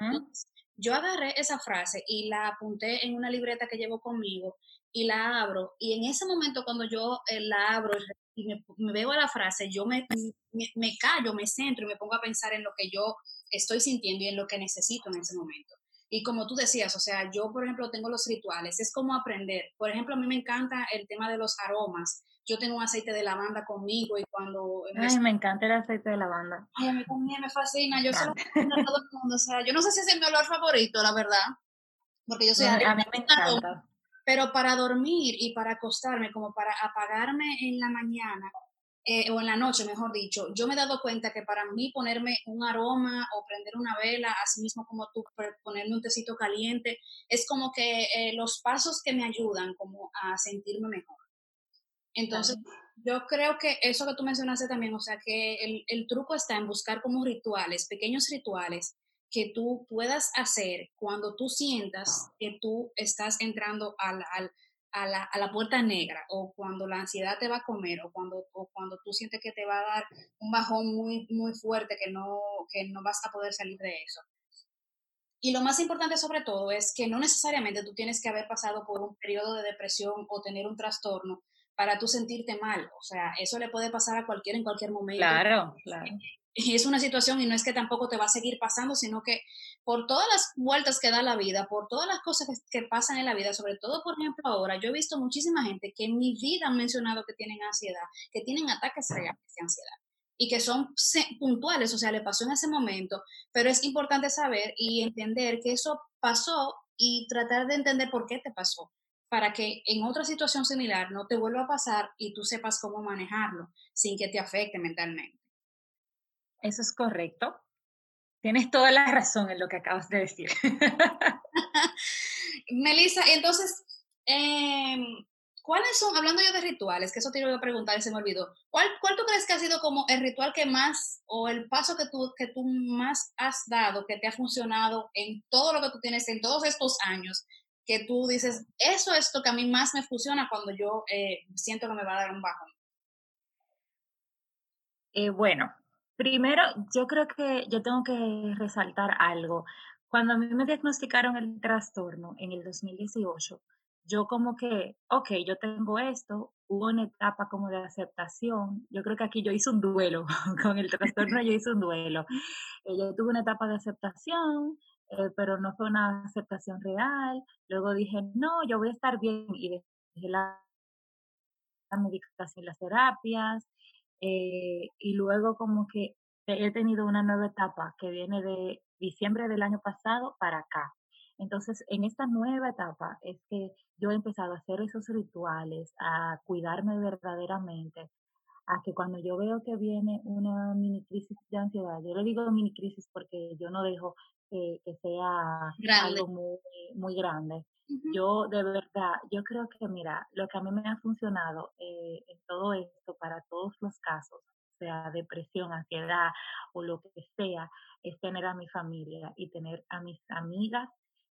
Yo agarré esa frase y la apunté en una libreta que llevo conmigo y la abro. Y en ese momento, cuando yo eh, la abro y me, me, veo la frase, yo me, me, me, callo, me centro y me pongo a pensar en lo que yo estoy sintiendo y en lo que necesito en ese momento. Y como tú decías, o sea, yo, por ejemplo, tengo los rituales, es como aprender. Por ejemplo, a mí me encanta el tema de los aromas. Yo tengo un aceite de lavanda conmigo y cuando... Ay, me encanta el aceite de lavanda. Ay, a mí también me fascina. Yo a todo el mundo. O sea, yo no sé si es mi olor favorito, la verdad, porque yo soy No, a mí me encanta. Pero para dormir y para acostarme, como para apagarme en la mañana, eh, o en la noche, mejor dicho, yo me he dado cuenta que para mí ponerme un aroma o prender una vela, así mismo como tú ponerme un tecito caliente, es como que eh, los pasos que me ayudan como a sentirme mejor. Entonces, yo creo que eso que tú mencionaste también, o sea, que el, el truco está en buscar como rituales, pequeños rituales que tú puedas hacer cuando tú sientas que tú estás entrando al, al, a, la, a, la, puerta negra o cuando la ansiedad te va a comer o cuando, o cuando tú sientes que te va a dar un bajón muy, muy fuerte que no, que no vas a poder salir de eso. Y lo más importante sobre todo es que no necesariamente tú tienes que haber pasado por un periodo de depresión o tener un trastorno para tú sentirte mal. O sea, eso le puede pasar a cualquiera en cualquier momento. Claro, claro. Es una situación y no es que tampoco te va a seguir pasando, sino que por todas las vueltas que da la vida, por todas las cosas que, pasan en la vida, sobre todo, por ejemplo, ahora, yo he visto muchísima gente que en mi vida han mencionado que tienen ansiedad, que tienen ataques reales de ansiedad y que son puntuales, o sea, le pasó en ese momento, pero es importante saber y entender que eso pasó y tratar de entender por qué te pasó, para que en otra situación similar no te vuelva a pasar y tú sepas cómo manejarlo sin que te afecte mentalmente. Eso es correcto. Tienes toda la razón en lo que acabas de decir. Melissa, entonces, em, ¿cuáles son, hablando yo de rituales, que eso te iba a preguntar y se me olvidó, ¿cuál, ¿cuál tú crees que ha sido como el ritual que más, o el paso que tú, que tú más has dado, que te ha funcionado en todo lo que tú tienes en todos estos años, que tú dices, eso es lo que a mí más me funciona cuando yo eh, siento que me va a dar un bajón? Eh, bueno, Primero, yo creo que yo tengo que resaltar algo. Cuando a mí me diagnosticaron el trastorno en el 2018, yo como que, ok, yo tengo esto, hubo una etapa como de aceptación. Yo creo que aquí yo hice un duelo, con el trastorno yo hice un duelo. Eh, yo tuve una etapa de aceptación, eh, pero no fue una aceptación real. Luego dije, no, yo voy a estar bien y dejé la, la medicación, las terapias, eh, y luego como que he tenido una nueva etapa que viene de diciembre del año pasado para acá. Entonces, en esta nueva etapa es que yo he empezado a hacer esos rituales, a cuidarme verdaderamente, a que cuando yo veo que viene una mini crisis de ansiedad, yo le digo mini crisis porque yo no dejo que, sea algo muy, muy grande. Yo de verdad, yo creo que, mira, lo que a mí me ha funcionado eh, en todo esto, para todos los casos, sea depresión, ansiedad o lo que sea, es tener a mi familia y tener a mis amigas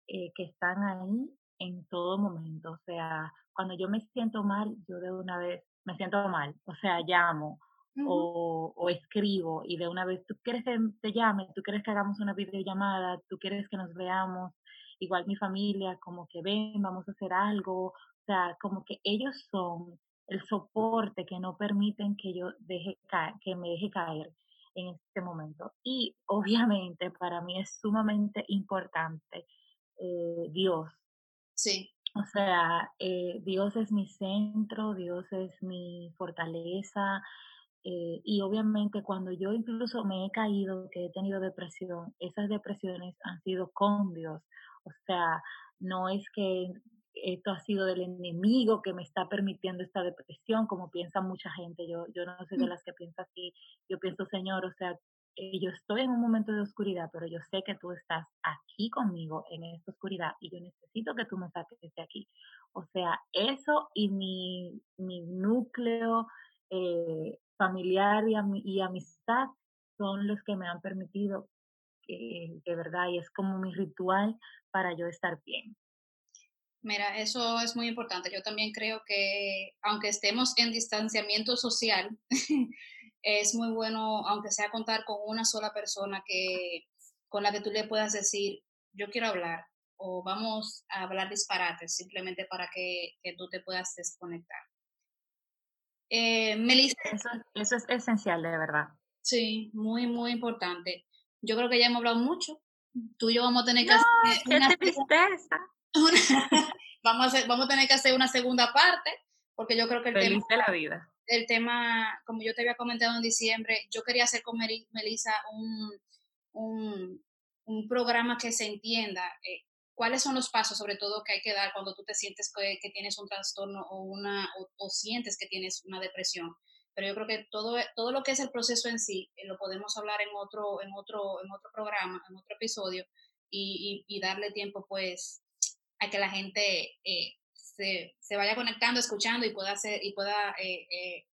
eh, que están ahí en todo momento. O sea, cuando yo me siento mal, yo de una vez me siento mal, o sea, llamo o, o, escribo y de una vez, tú quieres que te llame, tú quieres que hagamos una videollamada, tú quieres que nos veamos, igual mi familia, como que ven, vamos a hacer algo, o sea, como que ellos son el soporte que no permiten que yo deje que me deje caer en este momento. Y obviamente para mí es sumamente importante eh, Dios. Sí. O sea, eh, Dios es mi centro, Dios es mi fortaleza. Eh, y obviamente cuando yo incluso me he caído, que he tenido depresión, esas depresiones han sido con Dios. O sea, no es que esto ha sido del enemigo que me está permitiendo esta depresión, como piensa mucha gente. Yo, yo no soy de mm. las que piensa así. Yo pienso, Señor, o sea, eh, yo estoy en un momento de oscuridad, pero yo sé que tú estás aquí conmigo en esta oscuridad y yo necesito que tú me saques de aquí. O sea, eso y mi, mi núcleo eh, familiar y, amistad son los que me han permitido, que de verdad, y es como mi ritual para yo estar bien. Mira, eso es muy importante. Yo también creo que aunque estemos en distanciamiento social, es muy bueno, aunque sea contar con una sola persona que con la que tú le puedas decir, yo quiero hablar o vamos a hablar disparates simplemente para que, tú te puedas desconectar. Eh, Melissa. Eso, es esencial, de verdad. Sí, muy, muy importante. Yo creo que ya hemos hablado mucho. Tú y yo vamos a tener que hacer. ¡Qué tristeza! vamos, a vamos a tener que hacer una segunda parte, porque yo creo que el tema, de la vida. el tema, como yo te había comentado en diciembre, yo quería hacer con Melissa un, un, un programa que se entienda eh, cuáles son los pasos, sobre todo, que hay que dar cuando tú te sientes que, tienes un trastorno o, una, o, sientes que tienes una depresión. Pero yo creo que todo, todo lo que es el proceso en sí eh, lo podemos hablar en otro, en, otro, en otro programa, en otro episodio y, darle tiempo, pues, a que la gente eh, se, se, vaya conectando, escuchando y pueda, hacer, y pueda eh,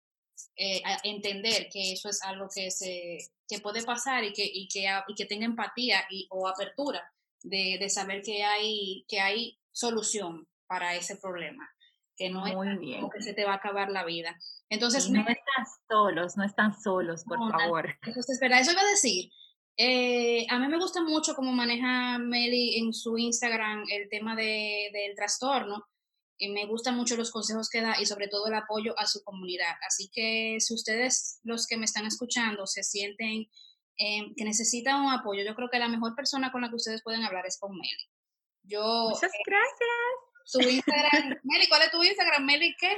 entender que eso es algo que, se, que puede pasar y que, y que, y que tenga empatía y, o apertura de, de, saber que hay, que hay solución para ese problema, que no es como que se te va a acabar la vida. Entonces, no están solos, no están solos, por favor. Entonces, espera, eso iba a decir eh, a mí me gusta mucho cómo maneja Meli en su Instagram el tema de, del trastorno y me gustan mucho los consejos que da y sobre todo el apoyo a su comunidad. Así que si ustedes, los que me están escuchando, se sienten eh, que necesitan un apoyo, yo creo que la mejor persona con la que ustedes pueden hablar es con Meli. Yo, Muchas eh, gracias. Su Instagram, Meli, ¿cuál es tu Instagram? Meli, ¿qué?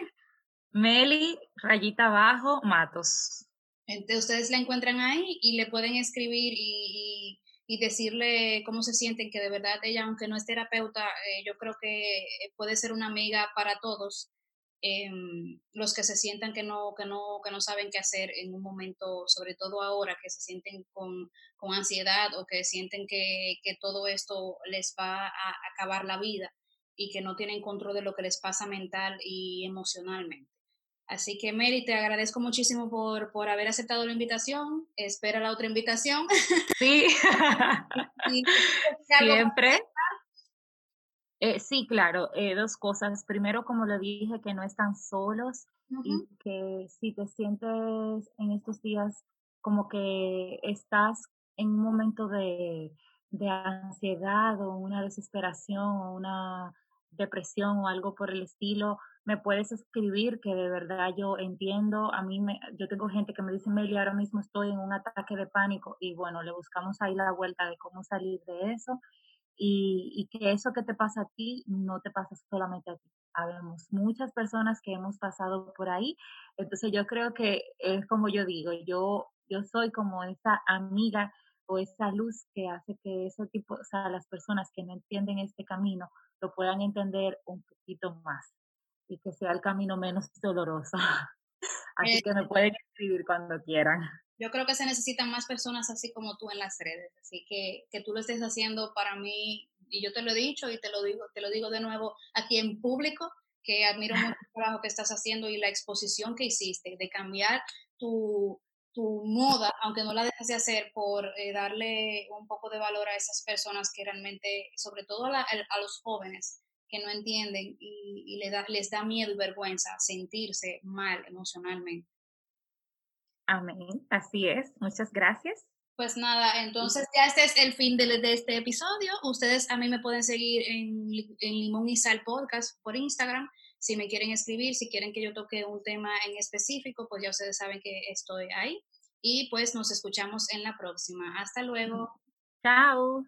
Meli, rayita abajo, Matos. Entonces ustedes la encuentran ahí y le pueden escribir y, y, decirle cómo se sienten, que de verdad ella, aunque no es terapeuta, eh, yo creo que puede ser una amiga para todos. Em, los que se sientan que no, que, no, que no saben qué hacer en un momento, sobre todo ahora que se sienten con, con ansiedad o que sienten que, que, todo esto les va a acabar la vida y que no tienen control de lo que les pasa mental y emocionalmente. Así que Mary, te agradezco muchísimo por, por haber aceptado la invitación. Espera la otra invitación. Sí. Siempre. Eh, sí, claro, eh, dos cosas. Primero, como le dije, que no están solos y que si te sientes en estos días como que estás en un momento de, de ansiedad o una desesperación o una depresión o algo por el estilo, me puedes escribir que de verdad yo entiendo. A mí, me, yo tengo gente que me dice, Meli, ahora mismo estoy en un ataque de pánico y bueno, le buscamos ahí la vuelta de cómo salir de eso y, y que eso que te pasa a ti no te pasa solamente a ti. Habemos muchas personas que hemos pasado por ahí. Entonces yo creo que es como yo digo, yo, yo soy como esa amiga o esa luz que hace que ese tipo, o sea, las personas que no entienden este camino lo puedan entender un poquito más y que sea el camino menos doloroso. Así que me pueden escribir cuando quieran. Yo creo que se necesitan más personas así como tú en las redes, así que que tú lo estés haciendo para mí y yo te lo he dicho y te lo digo, te lo digo de nuevo aquí en público que admiro mucho el trabajo que estás haciendo y la exposición que hiciste de cambiar tu, tu moda, aunque no la dejas de hacer, por eh, darle un poco de valor a esas personas que realmente, sobre todo a, a los jóvenes, que no entienden y, les, da, les da miedo y vergüenza sentirse mal emocionalmente. Amén, así es. Muchas gracias. Pues nada, entonces ya este es el fin de, de este episodio. Ustedes a mí me pueden seguir en, en, Limón y Sal Podcast por Instagram. Si me quieren escribir, si quieren que yo toque un tema en específico, pues ya ustedes saben que estoy ahí. Y pues nos escuchamos en la próxima. Hasta luego. Chao.